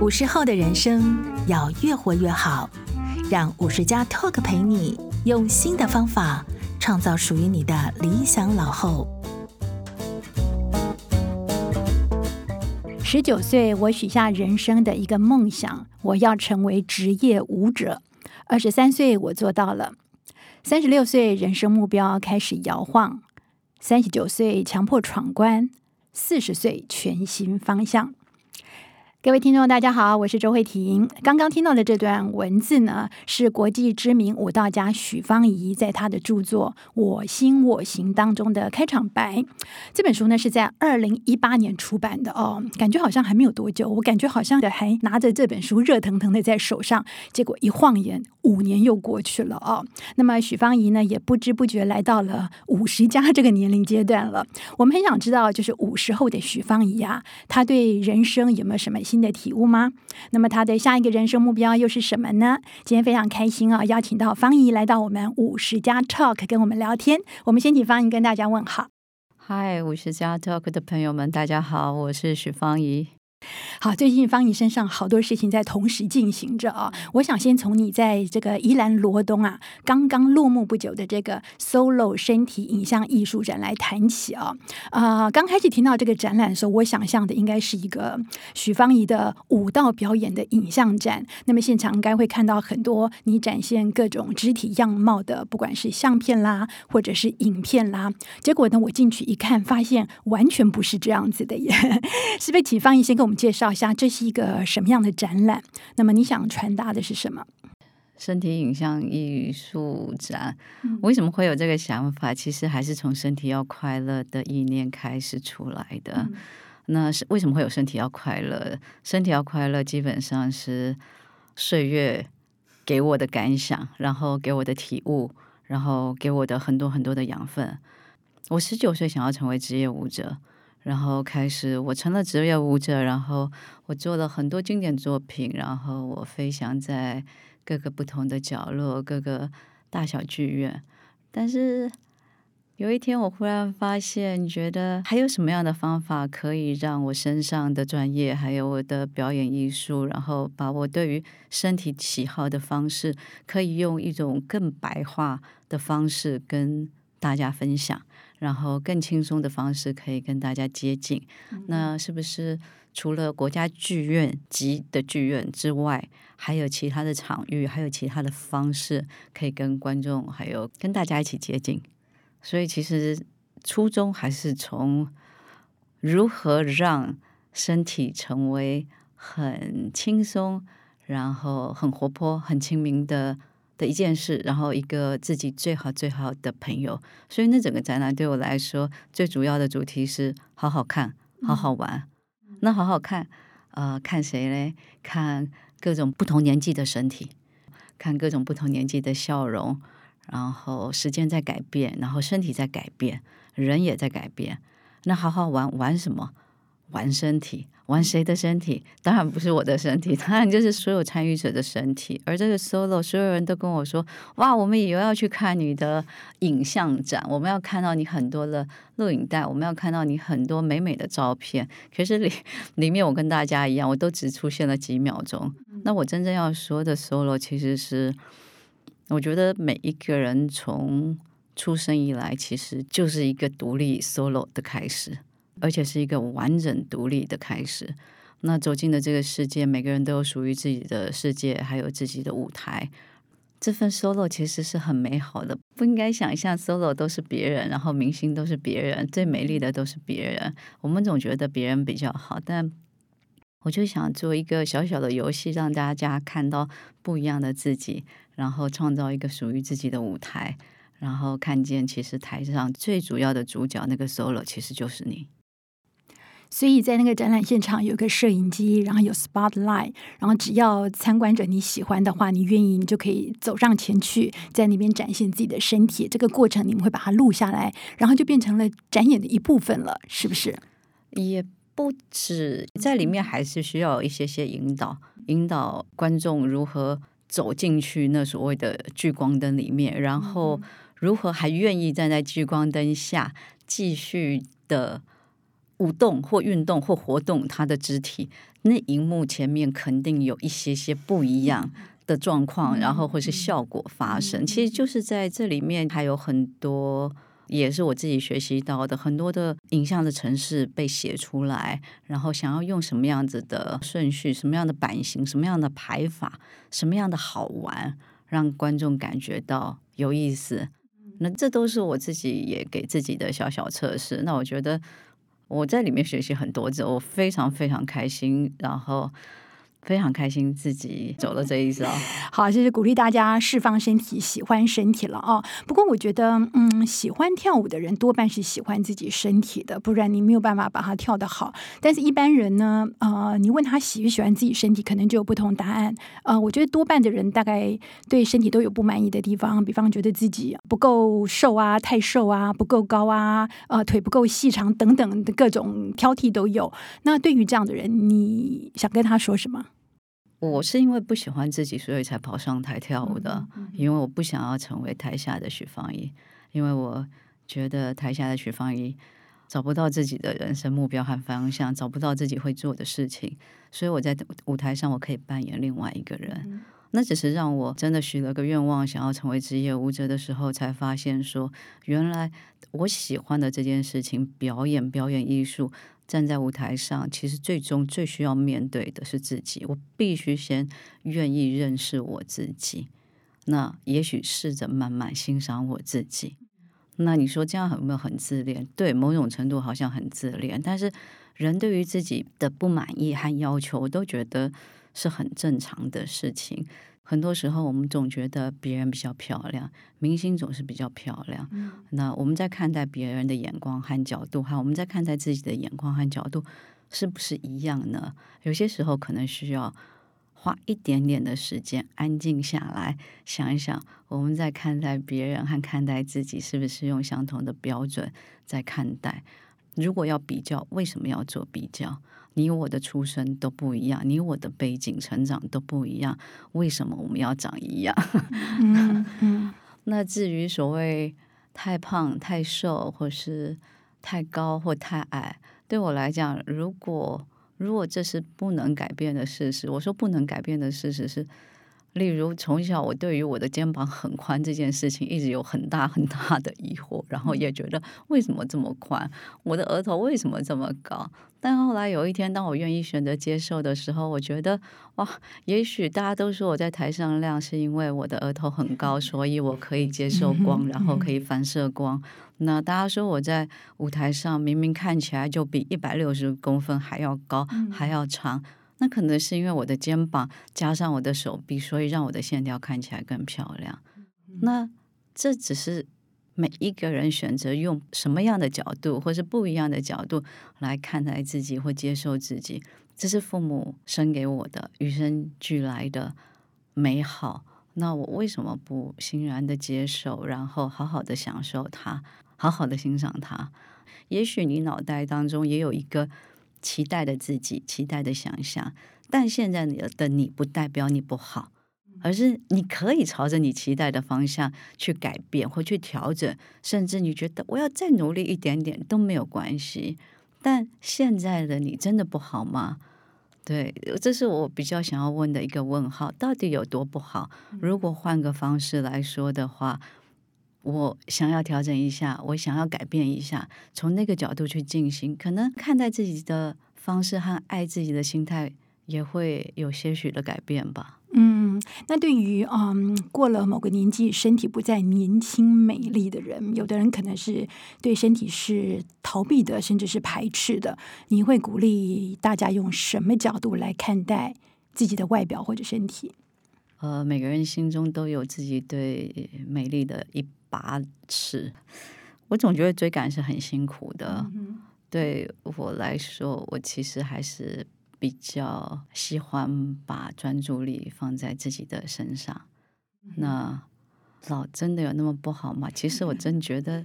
五十后的人生要越活越好，让五十加 Talk 陪你用新的方法创造属于你的理想老后。十九岁，我许下人生的一个梦想，我要成为职业舞者。二十三岁，我做到了。三十六岁，人生目标开始摇晃。三十九岁，强迫闯关。四十岁，全新方向。各位听众，大家好，我是周慧婷。刚刚听到的这段文字呢，是国际知名舞蹈家许芳宜在她的著作《我心我行》当中的开场白。这本书呢是在二零一八年出版的哦，感觉好像还没有多久，我感觉好像还拿着这本书热腾腾的在手上，结果一晃眼，五年又过去了哦。那么许芳宜呢，也不知不觉来到了五十加这个年龄阶段了。我们很想知道，就是五十后的许芳宜啊，她对人生有没有什么新的体悟吗？那么他的下一个人生目标又是什么呢？今天非常开心啊，邀请到方怡来到我们五十家 Talk 跟我们聊天。我们先请方怡跟大家问好。嗨，五十家 Talk 的朋友们，大家好，我是许方怡。好，最近方怡身上好多事情在同时进行着啊！我想先从你在这个宜兰罗东啊刚刚落幕不久的这个 Solo 身体影像艺术展来谈起啊。啊、呃，刚开始听到这个展览的时候，我想象的应该是一个许芳怡的舞蹈表演的影像展。那么现场应该会看到很多你展现各种肢体样貌的，不管是相片啦，或者是影片啦。结果呢，我进去一看，发现完全不是这样子的耶！是不是请芳怡先跟我们？介绍一下，这是一个什么样的展览？那么你想传达的是什么？身体影像艺术展，为什么会有这个想法？其实还是从身体要快乐的意念开始出来的。嗯、那是为什么会有身体要快乐？身体要快乐，基本上是岁月给我的感想，然后给我的体悟，然后给我的很多很多的养分。我十九岁想要成为职业舞者。然后开始，我成了职业舞者，然后我做了很多经典作品，然后我飞翔在各个不同的角落，各个大小剧院。但是有一天，我忽然发现，觉得还有什么样的方法可以让我身上的专业，还有我的表演艺术，然后把我对于身体喜好的方式，可以用一种更白话的方式跟大家分享。然后更轻松的方式可以跟大家接近，那是不是除了国家剧院级的剧院之外，还有其他的场域，还有其他的方式可以跟观众还有跟大家一起接近？所以其实初衷还是从如何让身体成为很轻松，然后很活泼、很亲民的。的一件事，然后一个自己最好最好的朋友，所以那整个展览对我来说，最主要的主题是好好看，好好玩。嗯、那好好看，呃，看谁嘞？看各种不同年纪的身体，看各种不同年纪的笑容。然后时间在改变，然后身体在改变，人也在改变。那好好玩，玩什么？玩身体。玩谁的身体？当然不是我的身体，当然就是所有参与者的身体。而这个 solo，所有人都跟我说：“哇，我们以后要去看你的影像展，我们要看到你很多的录影带，我们要看到你很多美美的照片。”可是里里面，我跟大家一样，我都只出现了几秒钟。那我真正要说的 solo，其实是我觉得每一个人从出生以来，其实就是一个独立 solo 的开始。而且是一个完整独立的开始。那走进了这个世界，每个人都有属于自己的世界，还有自己的舞台。这份 solo 其实是很美好的，不应该想象 solo 都是别人，然后明星都是别人，最美丽的都是别人。我们总觉得别人比较好，但我就想做一个小小的游戏，让大家看到不一样的自己，然后创造一个属于自己的舞台，然后看见其实台上最主要的主角那个 solo 其实就是你。所以在那个展览现场有个摄影机，然后有 spotlight，然后只要参观者你喜欢的话，你愿意你就可以走上前去，在那边展现自己的身体。这个过程你们会把它录下来，然后就变成了展演的一部分了，是不是？也不止，在里面还是需要一些些引导，引导观众如何走进去那所谓的聚光灯里面，然后如何还愿意站在聚光灯下继续的。舞动或运动或活动他的肢体，那荧幕前面肯定有一些些不一样的状况，然后或是效果发生。其实就是在这里面还有很多。也是我自己学习到的，很多的影像的城市被写出来，然后想要用什么样子的顺序、什么样的版型、什么样的排法、什么样的好玩，让观众感觉到有意思。那这都是我自己也给自己的小小测试。那我觉得我在里面学习很多，我非常非常开心。然后。非常开心自己走了这一遭。好，就是鼓励大家释放身体，喜欢身体了哦。不过我觉得，嗯，喜欢跳舞的人多半是喜欢自己身体的，不然你没有办法把它跳得好。但是一般人呢，呃，你问他喜不喜欢自己身体，可能就有不同答案。呃，我觉得多半的人大概对身体都有不满意的地方，比方觉得自己不够瘦啊，太瘦啊，不够高啊，呃，腿不够细长等等的各种挑剔都有。那对于这样的人，你想跟他说什么？我是因为不喜欢自己，所以才跑上台跳舞的。因为我不想要成为台下的许芳宜，因为我觉得台下的许芳宜找不到自己的人生目标和方向，找不到自己会做的事情，所以我在舞台上我可以扮演另外一个人。那只是让我真的许了个愿望，想要成为职业舞者的时候，才发现说，原来我喜欢的这件事情——表演、表演艺术。站在舞台上，其实最终最需要面对的是自己。我必须先愿意认识我自己，那也许试着慢慢欣赏我自己。那你说这样有没有很自恋？对，某种程度好像很自恋。但是人对于自己的不满意和要求，我都觉得是很正常的事情。很多时候，我们总觉得别人比较漂亮，明星总是比较漂亮。嗯。那我们在看待别人的眼光和角度，还有我们在看待自己的眼光和角度，是不是一样呢？有些时候可能需要花一点点的时间，安静下来，想一想，我们在看待别人和看待自己，是不是用相同的标准在看待？如果要比较，为什么要做比较？你我的出身都不一样，你我的背景成长都不一样，为什么我们要长一样？嗯嗯、那至于所谓太胖、太瘦，或是太高或太矮，对我来讲，如果如果这是不能改变的事实，我说不能改变的事实是。例如，从小我对于我的肩膀很宽这件事情，一直有很大很大的疑惑，然后也觉得为什么这么宽？我的额头为什么这么高？但后来有一天，当我愿意选择接受的时候，我觉得哇，也许大家都说我在台上亮，是因为我的额头很高，所以我可以接受光，然后可以反射光。那大家说我在舞台上明明看起来就比一百六十公分还要高，还要长。那可能是因为我的肩膀加上我的手臂，所以让我的线条看起来更漂亮。那这只是每一个人选择用什么样的角度，或是不一样的角度来看待自己或接受自己。这是父母生给我的与生俱来的美好。那我为什么不欣然的接受，然后好好的享受它，好好的欣赏它？也许你脑袋当中也有一个。期待的自己，期待的想象，但现在你的你不代表你不好，而是你可以朝着你期待的方向去改变或去调整，甚至你觉得我要再努力一点点都没有关系。但现在的你真的不好吗？对，这是我比较想要问的一个问号：到底有多不好？如果换个方式来说的话，我想要调整一下，我想要改变一下，从那个角度去进行，可能看待自己的方式和爱自己的心态也会有些许的改变吧。嗯，那对于嗯过了某个年纪，身体不再年轻美丽的人，有的人可能是对身体是逃避的，甚至是排斥的。你会鼓励大家用什么角度来看待自己的外表或者身体？呃，每个人心中都有自己对美丽的一把尺，我总觉得追赶是很辛苦的。嗯、对我来说，我其实还是比较喜欢把专注力放在自己的身上。嗯、那老真的有那么不好吗？其实我真觉得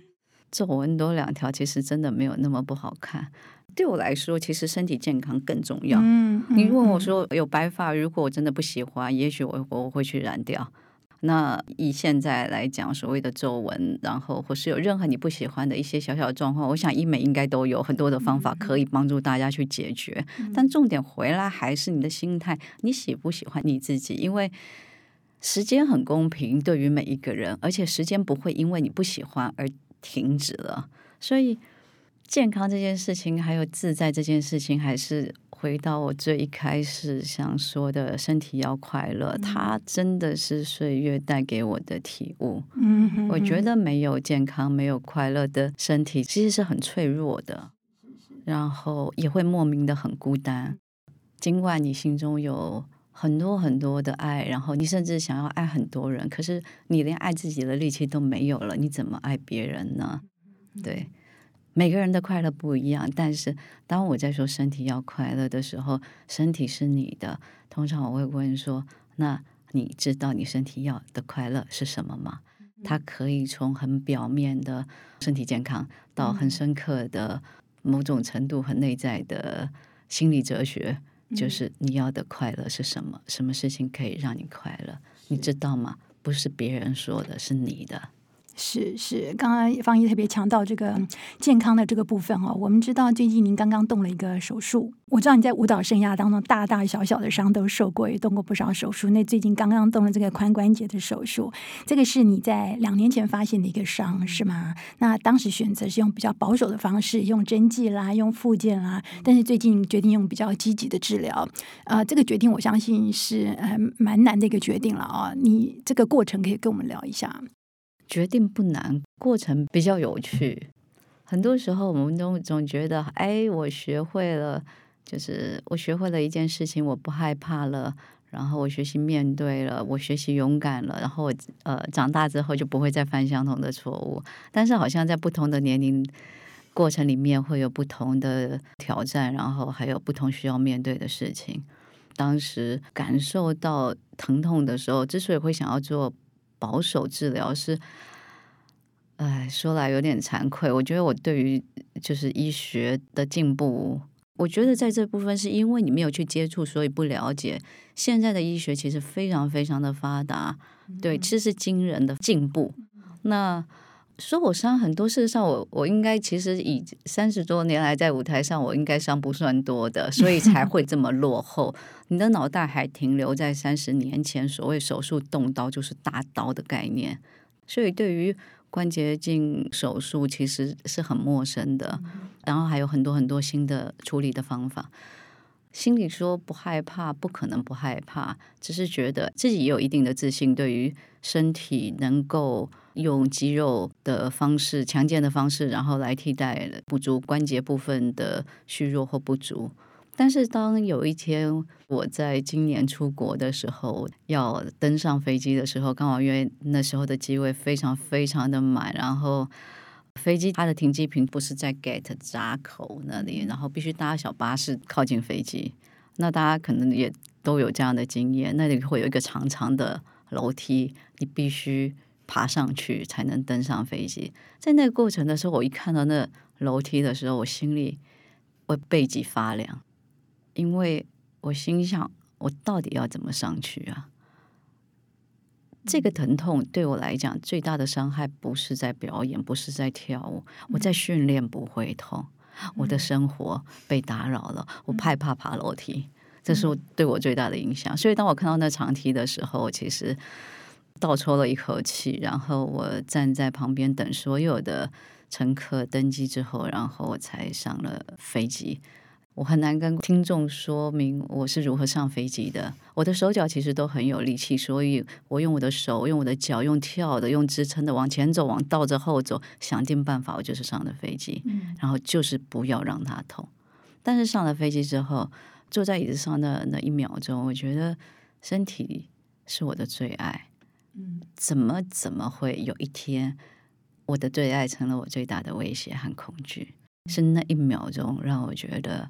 皱纹多两条，其实真的没有那么不好看。对我来说，其实身体健康更重要。嗯嗯、你问我说有白发，如果我真的不喜欢，也许我我会去染掉。那以现在来讲，所谓的皱纹，然后或是有任何你不喜欢的一些小小的状况，我想医美应该都有很多的方法可以帮助大家去解决。但重点回来还是你的心态，你喜不喜欢你自己？因为时间很公平，对于每一个人，而且时间不会因为你不喜欢而停止了。所以健康这件事情，还有自在这件事情，还是。回到我最一开始想说的，身体要快乐，嗯、它真的是岁月带给我的体悟。嗯哼哼，我觉得没有健康、没有快乐的身体，其实是很脆弱的，然后也会莫名的很孤单。尽管你心中有很多很多的爱，然后你甚至想要爱很多人，可是你连爱自己的力气都没有了，你怎么爱别人呢？对。每个人的快乐不一样，但是当我在说身体要快乐的时候，身体是你的。通常我会问说：“那你知道你身体要的快乐是什么吗？”它可以从很表面的身体健康，到很深刻的某种程度很内在的心理哲学，就是你要的快乐是什么？什么事情可以让你快乐？你知道吗？不是别人说的，是你的。是是，刚刚芳医特别强调这个健康的这个部分哦。我们知道最近您刚刚动了一个手术，我知道你在舞蹈生涯当中大大小小的伤都受过，也动过不少手术。那最近刚刚动了这个髋关节的手术，这个是你在两年前发现的一个伤是吗？那当时选择是用比较保守的方式，用针剂啦，用附件啦，但是最近决定用比较积极的治疗。呃，这个决定我相信是呃蛮难的一个决定了啊、哦。你这个过程可以跟我们聊一下。决定不难，过程比较有趣。很多时候，我们都总觉得，哎，我学会了，就是我学会了一件事情，我不害怕了，然后我学习面对了，我学习勇敢了，然后我呃长大之后就不会再犯相同的错误。但是，好像在不同的年龄过程里面，会有不同的挑战，然后还有不同需要面对的事情。当时感受到疼痛的时候，之所以会想要做。保守治疗是，哎，说来有点惭愧。我觉得我对于就是医学的进步，我觉得在这部分是因为你没有去接触，所以不了解。现在的医学其实非常非常的发达，对，其实是惊人的进步。那说我伤很多，事实上我我应该其实以三十多年来在舞台上，我应该伤不算多的，所以才会这么落后。你的脑袋还停留在三十年前，所谓手术动刀就是大刀的概念，所以对于关节镜手术其实是很陌生的。然后还有很多很多新的处理的方法。心里说不害怕，不可能不害怕，只是觉得自己也有一定的自信，对于身体能够用肌肉的方式、强健的方式，然后来替代补足关节部分的虚弱或不足。但是当有一天我在今年出国的时候，要登上飞机的时候，刚好因为那时候的机位非常非常的满，然后。飞机它的停机坪不是在 gate 闸口那里，然后必须搭小巴士靠近飞机。那大家可能也都有这样的经验，那里会有一个长长的楼梯，你必须爬上去才能登上飞机。在那个过程的时候，我一看到那楼梯的时候，我心里我背脊发凉，因为我心想：我到底要怎么上去啊？这个疼痛对我来讲最大的伤害不是在表演，不是在跳舞，我在训练不会痛，我的生活被打扰了，我害怕爬楼梯，这是我对我最大的影响。所以当我看到那长梯的时候，其实倒抽了一口气，然后我站在旁边等所有的乘客登机之后，然后我才上了飞机。我很难跟听众说明我是如何上飞机的。我的手脚其实都很有力气，所以我用我的手、用我的脚、用跳的、用支撑的，往前走、往倒着后走，想尽办法，我就是上了飞机。嗯，然后就是不要让它痛。但是上了飞机之后，坐在椅子上的那一秒钟，我觉得身体是我的最爱。嗯，怎么怎么会有一天，我的最爱成了我最大的威胁和恐惧？是那一秒钟让我觉得。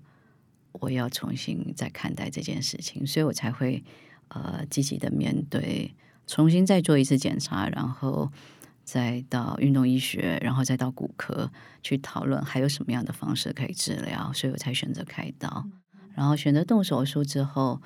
我要重新再看待这件事情，所以我才会呃积极的面对，重新再做一次检查，然后再到运动医学，然后再到骨科去讨论还有什么样的方式可以治疗，所以我才选择开刀。然后选择动手术之后，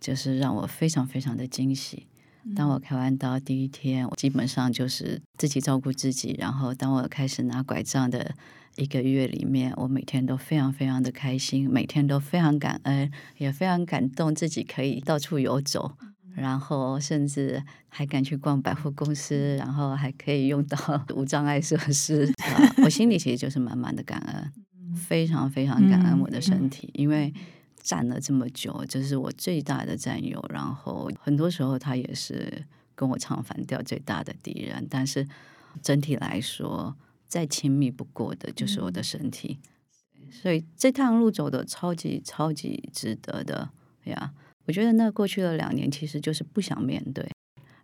就是让我非常非常的惊喜。当我开完刀第一天，我基本上就是自己照顾自己。然后，当我开始拿拐杖的一个月里面，我每天都非常非常的开心，每天都非常感恩，也非常感动自己可以到处游走，然后甚至还敢去逛百货公司，然后还可以用到 无障碍设施。啊，我心里其实就是满满的感恩，非常非常感恩我的身体，因为。站了这么久，这是我最大的战友。然后很多时候，他也是跟我唱反调最大的敌人。但是整体来说，再亲密不过的就是我的身体。所以这趟路走的超级超级值得的呀！我觉得那过去的两年，其实就是不想面对。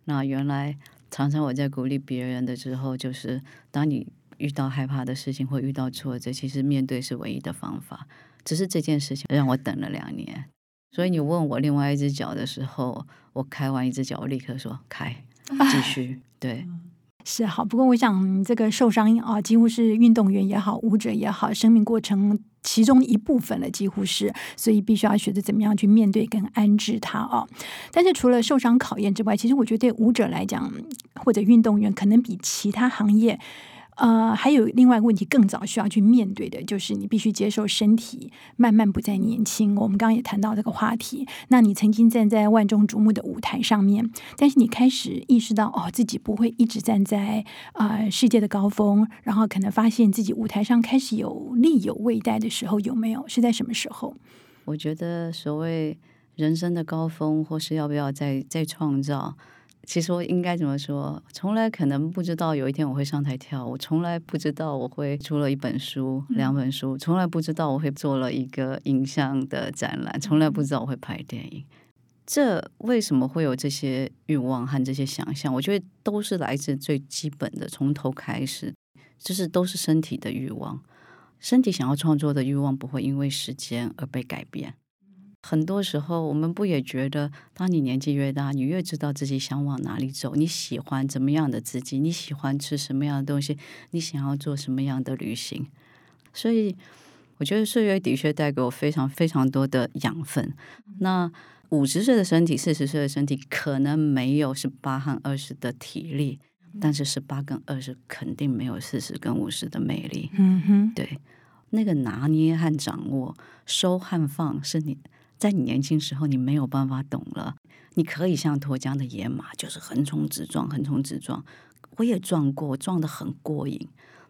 那原来常常我在鼓励别人的时候，就是当你遇到害怕的事情或遇到挫折，其实面对是唯一的方法。只是这件事情让我等了两年，所以你问我另外一只脚的时候，我开完一只脚，我立刻说开，继续。对，是好。不过我想，这个受伤啊，几乎是运动员也好，舞者也好，生命过程其中一部分了，几乎是，所以必须要学着怎么样去面对跟安置它啊。但是除了受伤考验之外，其实我觉得对舞者来讲，或者运动员，可能比其他行业。呃，还有另外一个问题，更早需要去面对的，就是你必须接受身体慢慢不再年轻。我们刚刚也谈到这个话题。那你曾经站在万众瞩目的舞台上面，但是你开始意识到，哦，自己不会一直站在呃世界的高峰，然后可能发现自己舞台上开始有力有未待的时候，有没有？是在什么时候？我觉得所谓人生的高峰，或是要不要再再创造。其实我应该怎么说？从来可能不知道有一天我会上台跳舞，从来不知道我会出了一本书、两本书，从来不知道我会做了一个影像的展览，从来不知道我会拍电影。这为什么会有这些欲望和这些想象？我觉得都是来自最基本的，从头开始，就是都是身体的欲望，身体想要创作的欲望不会因为时间而被改变。很多时候，我们不也觉得，当你年纪越大，你越知道自己想往哪里走，你喜欢怎么样的自己，你喜欢吃什么样的东西，你想要做什么样的旅行。所以，我觉得岁月的确带给我非常非常多的养分。那五十岁的身体，四十岁的身体，可能没有十八和二十的体力，但是十八跟二十肯定没有四十跟五十的魅力。嗯哼，对，那个拿捏和掌握，收和放，是你。在你年轻时候，你没有办法懂了。你可以像脱缰的野马，就是横冲直撞，横冲直撞。我也撞过，撞得很过瘾。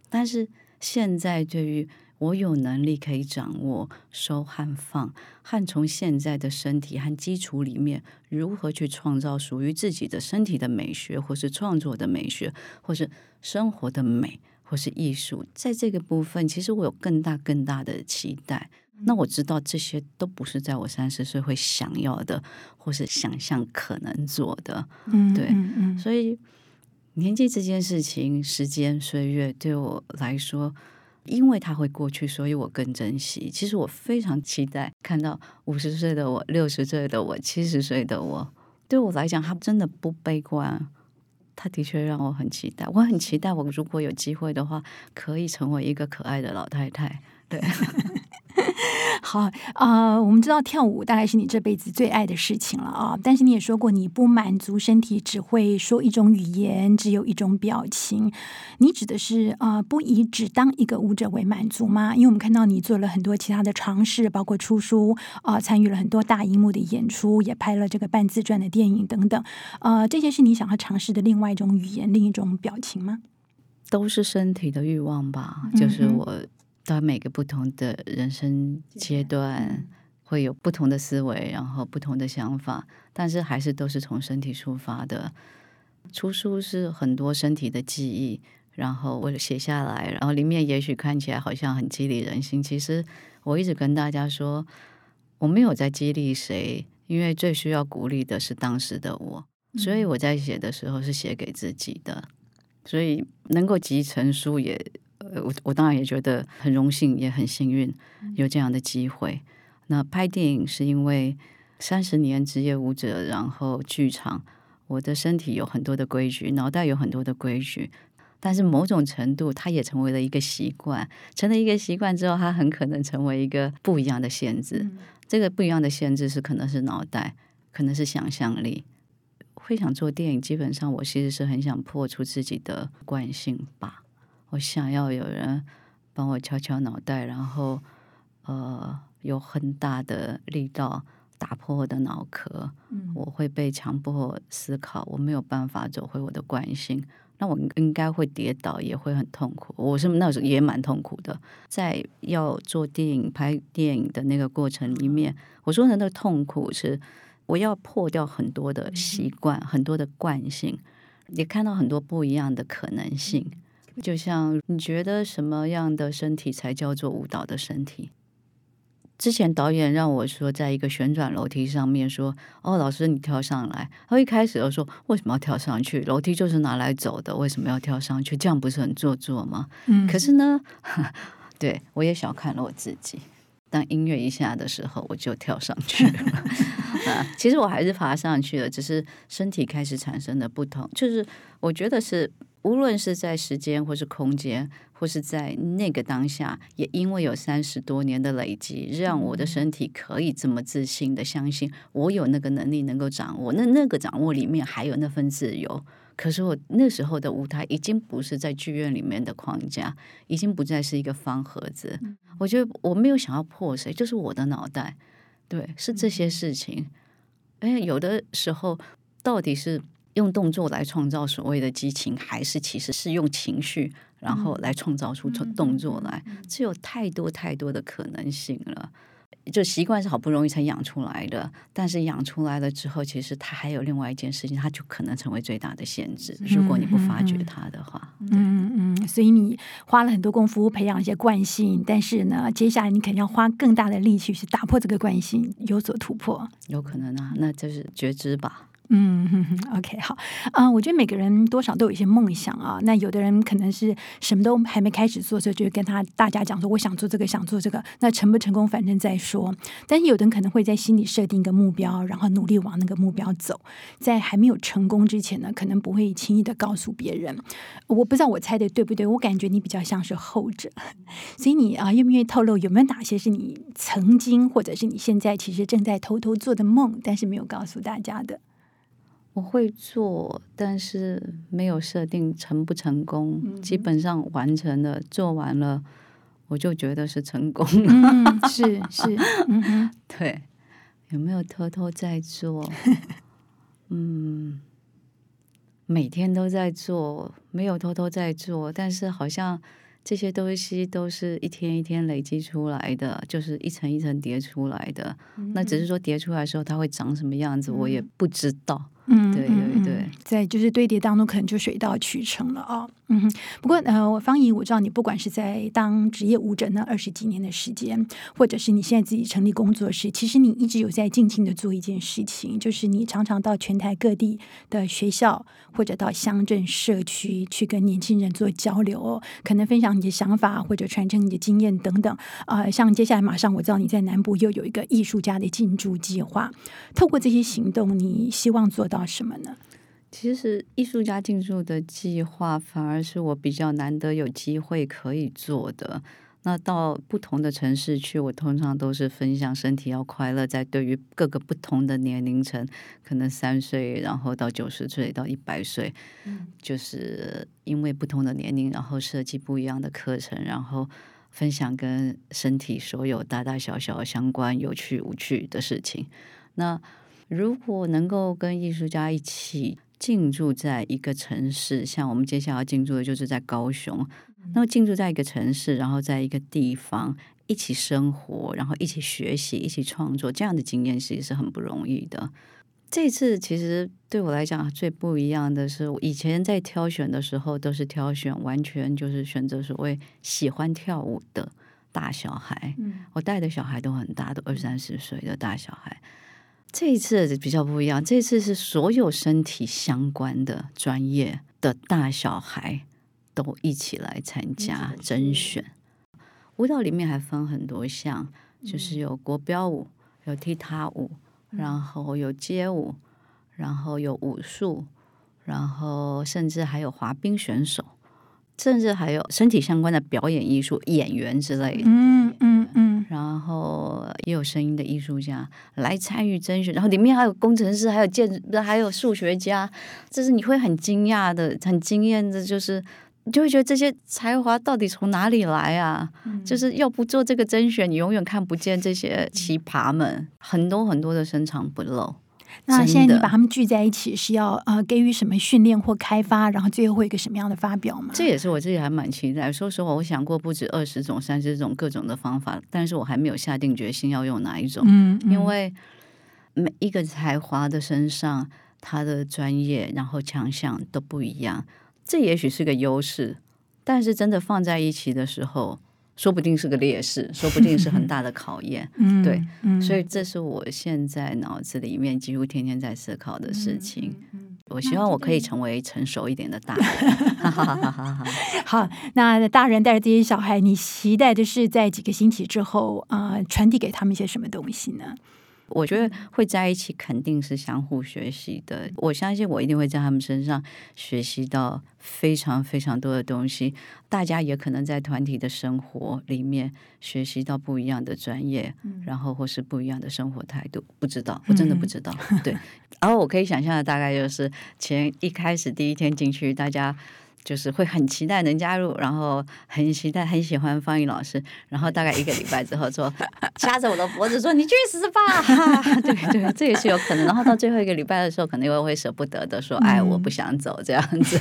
但是现在，对于我有能力可以掌握收和放，和从现在的身体和基础里面，如何去创造属于自己的身体的美学，或是创作的美学，或是生活的美，或是艺术，在这个部分，其实我有更大更大的期待。那我知道这些都不是在我三十岁会想要的，或是想象可能做的。嗯，对，嗯嗯，所以年纪这件事情，时间岁月对我来说，因为它会过去，所以我更珍惜。其实我非常期待看到五十岁的我、六十岁的我、七十岁的我。对我来讲，他真的不悲观，他的确让我很期待。我很期待，我如果有机会的话，可以成为一个可爱的老太太。对。好啊、呃，我们知道跳舞大概是你这辈子最爱的事情了啊。但是你也说过，你不满足身体只会说一种语言，只有一种表情。你指的是啊、呃，不以只当一个舞者为满足吗？因为我们看到你做了很多其他的尝试，包括出书啊、呃，参与了很多大荧幕的演出，也拍了这个半自传的电影等等。呃，这些是你想要尝试的另外一种语言，另一种表情吗？都是身体的欲望吧，就是我。嗯到每个不同的人生阶段，会有不同的思维，然后不同的想法，但是还是都是从身体出发的。出书是很多身体的记忆，然后我写下来，然后里面也许看起来好像很激励人心。其实我一直跟大家说，我没有在激励谁，因为最需要鼓励的是当时的我，所以我在写的时候是写给自己的，所以能够集成书也。我我当然也觉得很荣幸，也很幸运有这样的机会。那拍电影是因为三十年职业舞者，然后剧场，我的身体有很多的规矩，脑袋有很多的规矩，但是某种程度，它也成为了一个习惯。成了一个习惯之后，它很可能成为一个不一样的限制。这个不一样的限制是可能是脑袋，可能是想象力，会想做电影，基本上我其实是很想破除自己的惯性吧。我想要有人帮我敲敲脑袋，然后呃，有很大的力道打破我的脑壳。嗯，我会被强迫思考，我没有办法走回我的惯性。那我应该会跌倒，也会很痛苦。我是那时候也蛮痛苦的，在要做电影、拍电影的那个过程里面，我说的那个痛苦是我要破掉很多的习惯、很多的惯性，也看到很多不一样的可能性。就像你觉得什么样的身体才叫做舞蹈的身体？之前导演让我说，在一个旋转楼梯上面说：“哦，老师，你跳上来。”他一开始就说：“为什么要跳上去？楼梯就是拿来走的，为什么要跳上去？这样不是很做作吗？”嗯，可是呢，对我也小看了我自己。当音乐一下的时候，我就跳上去了。啊，其实我还是爬上去了，只是身体开始产生的不同。就是我觉得是。无论是在时间，或是空间，或是在那个当下，也因为有三十多年的累积，让我的身体可以这么自信的相信，我有那个能力能够掌握。那那个掌握里面还有那份自由。可是我那时候的舞台已经不是在剧院里面的框架，已经不再是一个方盒子。我觉得我没有想要破谁，就是我的脑袋，对，是这些事情。哎，有的时候到底是。用动作来创造所谓的激情，还是其实是用情绪，然后来创造出动作来？这有太多太多的可能性了。就习惯是好不容易才养出来的，但是养出来了之后，其实它还有另外一件事情，它就可能成为最大的限制。如果你不发觉它的话，嗯嗯，所以你花了很多功夫培养一些惯性，但是呢，接下来你肯定要花更大的力气去打破这个惯性，有所突破。有可能啊，那就是觉知吧。嗯哼哼，OK，好啊我觉得每个人多少都有一些梦想啊。那有的人可能是什么都还没开始做，就就跟他大家讲说，我想做这个，想做这个。那成不成功，反正再说。但是有的人可能会在心里设定一个目标，然后努力往那个目标走。在还没有成功之前呢，可能不会轻易的告诉别人。我不知道我猜的对不对，我感觉你比较像是后者。所以你啊，愿不愿意透露有没有哪些是你曾经或者是你现在其实正在偷偷做的梦，但是没有告诉大家的？我会做，但是没有设定成不成功。嗯、基本上完成了，做完了，我就觉得是成功了。嗯、是是，嗯、对。有没有偷偷在做？嗯，每天都在做，没有偷偷在做，但是好像这些东西都是一天一天累积出来的，就是一层一层叠出来的。嗯、那只是说叠出来的时候，它会长什么样子，我也不知道。嗯，对对对，在就是堆叠当中，可能就水到渠成了啊、哦。嗯哼，不过呃，我芳宜，我知道你不管是在当职业舞者那二十几年的时间，或者是你现在自己成立工作室，其实你一直有在静静的做一件事情，就是你常常到全台各地的学校或者到乡镇社区去跟年轻人做交流，可能分享你的想法或者传承你的经验等等。啊、呃，像接下来马上我知道你在南部又有一个艺术家的进驻计划，透过这些行动，你希望做到什么呢？其实艺术家进驻的计划反而是我比较难得有机会可以做的。那到不同的城市去，我通常都是分享身体要快乐，在对于各个不同的年龄层，可能三岁，然后到九十岁到一百岁，嗯，就是因为不同的年龄，然后设计不一样的课程，然后分享跟身体所有大大小小相关有趣无趣的事情。那如果能够跟艺术家一起进驻在一个城市，像我们接下来要进驻的就是在高雄，那么进驻在一个城市，然后在一个地方一起生活，然后一起学习，一起创作，这样的经验其实是很不容易的。这次其实对我来讲最不一样的是，我以前在挑选的时候都是挑选完全就是选择所谓喜欢跳舞的大小孩，嗯我带的小孩都很大，都二三十岁的大小孩。这一次比较不一样，这次是所有身体相关的专业的大小孩都一起来参加甄选。舞蹈里面还分很多项，就是有国标舞、有踢踏舞，然后有街舞，然后有武术，然后甚至还有滑冰选手，甚至还有身体相关的表演艺术演员之类的。嗯然然后也有声音的艺术家来参与甄选，然后里面还有工程师，还有建，还有数学家，这是你会很惊讶的、很惊艳的，就是你就会觉得这些才华到底从哪里来啊？嗯、就是要不做这个甄选，你永远看不见这些奇葩们，嗯、很多很多的深藏不露。那现在你把他们聚在一起，是要呃给予什么训练或开发，然后最后会有一个什么样的发表吗？这也是我自己还蛮期待。说实话，我想过不止二十种、三十种各种的方法，但是我还没有下定决心要用哪一种。嗯，嗯，因为每一个才华的身上，他的专业然后强项都不一样。这也许是个优势，但是真的放在一起的时候。说不定是个劣势，说不定是很大的考验。嗯、对，嗯、所以这是我现在脑子里面几乎天天在思考的事情。我希望我可以成为成熟一点的大人。好，那大人带着这些小孩，你期待的是在几个星期之后啊、呃，传递给他们一些什么东西呢？我觉得会在一起肯定是相互学习的。我相信我一定会在他们身上学习到非常非常多的东西。大家也可能在团体的生活里面学习到不一样的专业，然后或是不一样的生活态度。不知道，我真的不知道。对，然后我可以想象的大概就是前一开始第一天进去，大家。就是会很期待能加入，然后很期待很喜欢方怡老师，然后大概一个礼拜之后说掐着我的脖子说你去死吧，对 对，这也是有可能。然后到最后一个礼拜的时候，可能又会舍不得的说哎，我不想走这样子。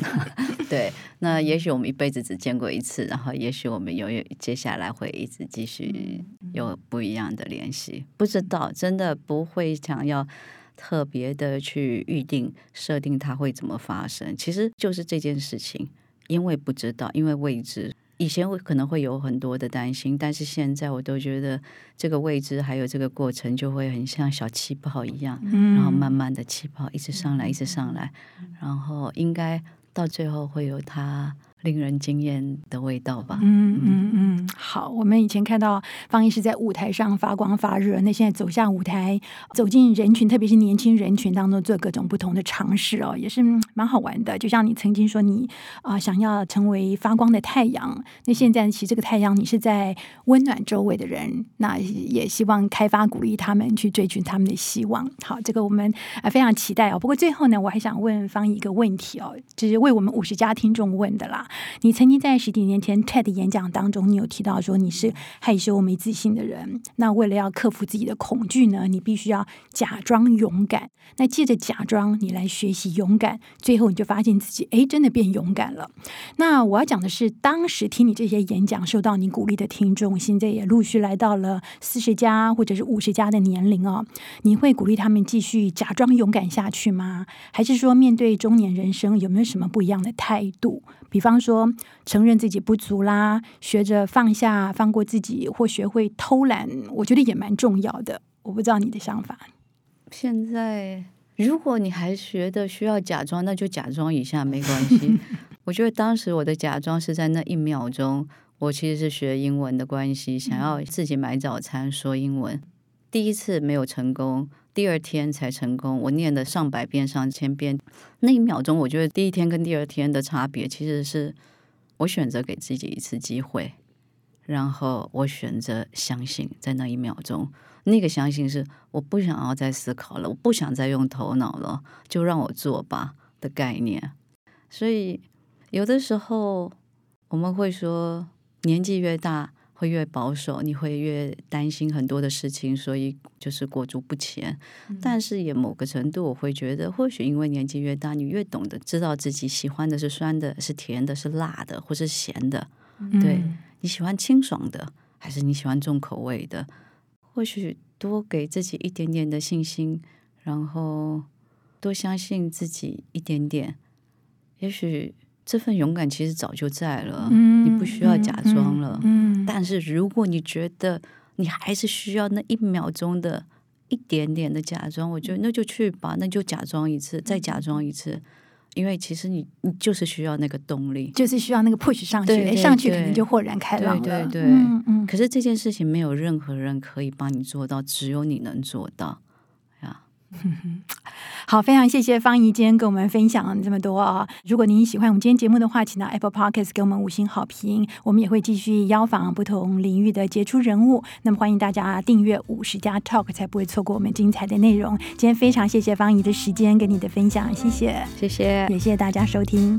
对，那也许我们一辈子只见过一次，然后也许我们永远接下来会一直继续有不一样的联系，不知道，真的不会想要。特别的去预定设定它会怎么发生，其实就是这件事情，因为不知道，因为未知。以前我可能会有很多的担心，但是现在我都觉得这个未知还有这个过程就会很像小气泡一样，嗯、然后慢慢的气泡一直上来，一直上来，然后应该到最后会有它。令人惊艳的味道吧。嗯嗯嗯，好。我们以前看到方医师在舞台上发光发热，那现在走下舞台，走进人群，特别是年轻人群当中，做各种不同的尝试哦，也是蛮好玩的。就像你曾经说你，你、呃、啊想要成为发光的太阳，那现在其实这个太阳，你是在温暖周围的人，那也希望开发鼓励他们去追寻他们的希望。好，这个我们啊非常期待哦。不过最后呢，我还想问方一个问题哦，就是为我们五十家听众问的啦。你曾经在十几年前 TED 演讲当中，你有提到说你是害羞没自信的人。那为了要克服自己的恐惧呢，你必须要假装勇敢。那借着假装，你来学习勇敢，最后你就发现自己哎，真的变勇敢了。那我要讲的是，当时听你这些演讲受到你鼓励的听众，现在也陆续来到了四十加或者是五十加的年龄哦。你会鼓励他们继续假装勇敢下去吗？还是说面对中年人生有没有什么不一样的态度？比方说，承认自己不足啦，学着放下、放过自己，或学会偷懒，我觉得也蛮重要的。我不知道你的想法。现在，如果你还觉得需要假装，那就假装一下，没关系。我觉得当时我的假装是在那一秒钟，我其实是学英文的关系，想要自己买早餐说英文，第一次没有成功。第二天才成功，我念了上百遍、上千遍。那一秒钟，我觉得第一天跟第二天的差别，其实是我选择给自己一次机会，然后我选择相信，在那一秒钟，那个相信是我不想要再思考了，我不想再用头脑了，就让我做吧的概念。所以有的时候我们会说，年纪越大。会越保守，你会越担心很多的事情，所以就是裹足不前。嗯、但是也某个程度，我会觉得，或许因为年纪越大，你越懂得知道自己喜欢的是酸的，是甜的，是辣的，或是咸的。嗯、对，你喜欢清爽的，还是你喜欢重口味的？或许多给自己一点点的信心，然后多相信自己一点点，也许。这份勇敢其实早就在了，嗯、你不需要假装了。嗯嗯嗯、但是如果你觉得你还是需要那一秒钟的一点点的假装，我觉得那就去吧，那就假装一次，再假装一次，因为其实你你就是需要那个动力，就是需要那个 push 上去，对对对，上去可能就豁然开朗了。对对对，嗯嗯、可是这件事情没有任何人可以帮你做到，只有你能做到。好，非常谢谢方怡今天跟我们分享这么多啊！如果您喜欢我们今天节目的话，请到 Apple Podcast 给我们五星好评。我们也会继续邀访不同领域的杰出人物。那么欢迎大家订阅五十加 Talk，才不会错过我们精彩的内容。今天非常谢谢方怡的时间跟你的分享，谢谢，谢谢，也谢谢大家收听。